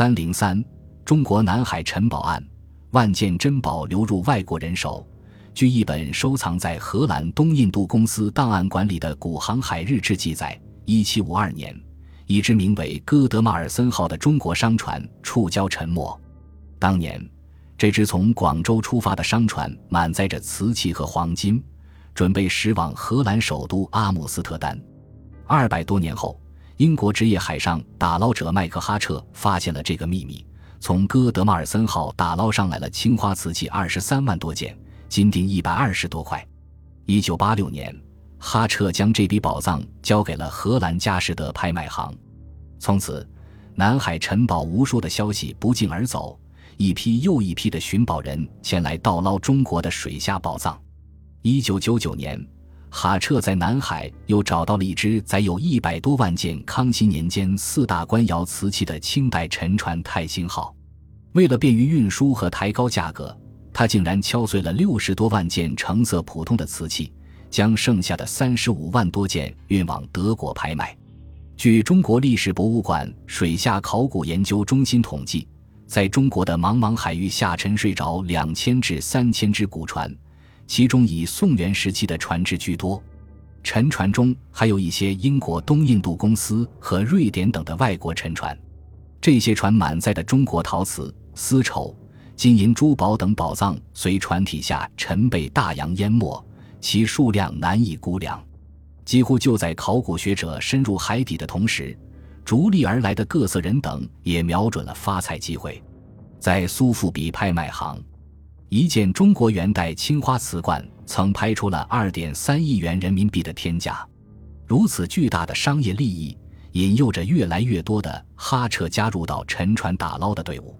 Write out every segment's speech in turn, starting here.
三零三，中国南海沉宝案，万件珍宝流入外国人手。据一本收藏在荷兰东印度公司档案馆里的古航海日志记载，一七五二年，一只名为“戈德马尔森号”的中国商船触礁沉没。当年，这只从广州出发的商船满载着瓷器和黄金，准备驶往荷兰首都阿姆斯特丹。二百多年后，英国职业海上打捞者麦克哈彻发现了这个秘密，从“戈德马尔森号”打捞上来了青花瓷器二十三万多件。金锭一百二十多块。一九八六年，哈彻将这笔宝藏交给了荷兰佳士得拍卖行。从此，南海沉宝无数的消息不胫而走，一批又一批的寻宝人前来盗捞中国的水下宝藏。一九九九年，哈彻在南海又找到了一只载有一百多万件康熙年间四大官窑瓷器的清代沉船“泰兴号”。为了便于运输和抬高价格。他竟然敲碎了六十多万件成色普通的瓷器，将剩下的三十五万多件运往德国拍卖。据中国历史博物馆水下考古研究中心统计，在中国的茫茫海域下沉睡着两千至三千只古船，其中以宋元时期的船只居多。沉船中还有一些英国东印度公司和瑞典等的外国沉船，这些船满载的中国陶瓷、丝绸。金银珠宝等宝藏随船体下沉被大洋淹没，其数量难以估量。几乎就在考古学者深入海底的同时，逐利而来的各色人等也瞄准了发财机会。在苏富比拍卖行，一件中国元代青花瓷罐曾拍出了二点三亿元人民币的天价。如此巨大的商业利益，引诱着越来越多的哈彻加入到沉船打捞的队伍。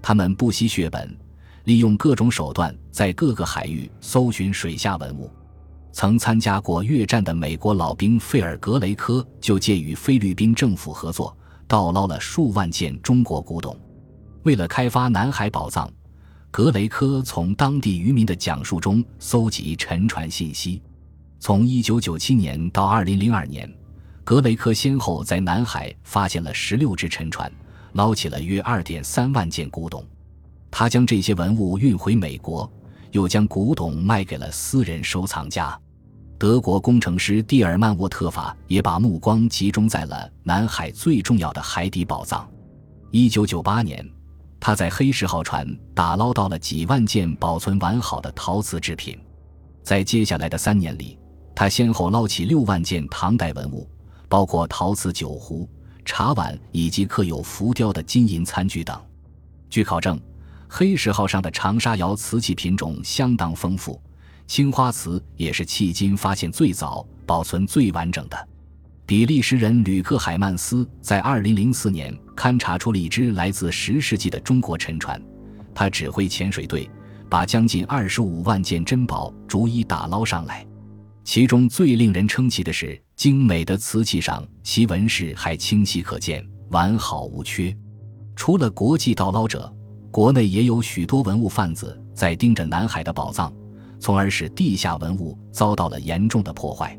他们不惜血本，利用各种手段，在各个海域搜寻水下文物。曾参加过越战的美国老兵费尔格雷科就借与菲律宾政府合作，盗捞了数万件中国古董。为了开发南海宝藏，格雷科从当地渔民的讲述中搜集沉船信息。从1997年到2002年，格雷科先后在南海发现了16只沉船。捞起了约二点三万件古董，他将这些文物运回美国，又将古董卖给了私人收藏家。德国工程师蒂尔曼沃特法也把目光集中在了南海最重要的海底宝藏。一九九八年，他在黑石号船打捞到了几万件保存完好的陶瓷制品。在接下来的三年里，他先后捞起六万件唐代文物，包括陶瓷酒壶。茶碗以及刻有浮雕的金银餐具等。据考证，黑石号上的长沙窑瓷器品种相当丰富，青花瓷也是迄今发现最早、保存最完整的。比利时人吕克海曼斯在2004年勘察出了一只来自十世纪的中国沉船，他指挥潜水队把将近25万件珍宝逐一打捞上来。其中最令人称奇的是，精美的瓷器上其纹饰还清晰可见，完好无缺。除了国际盗捞者，国内也有许多文物贩子在盯着南海的宝藏，从而使地下文物遭到了严重的破坏。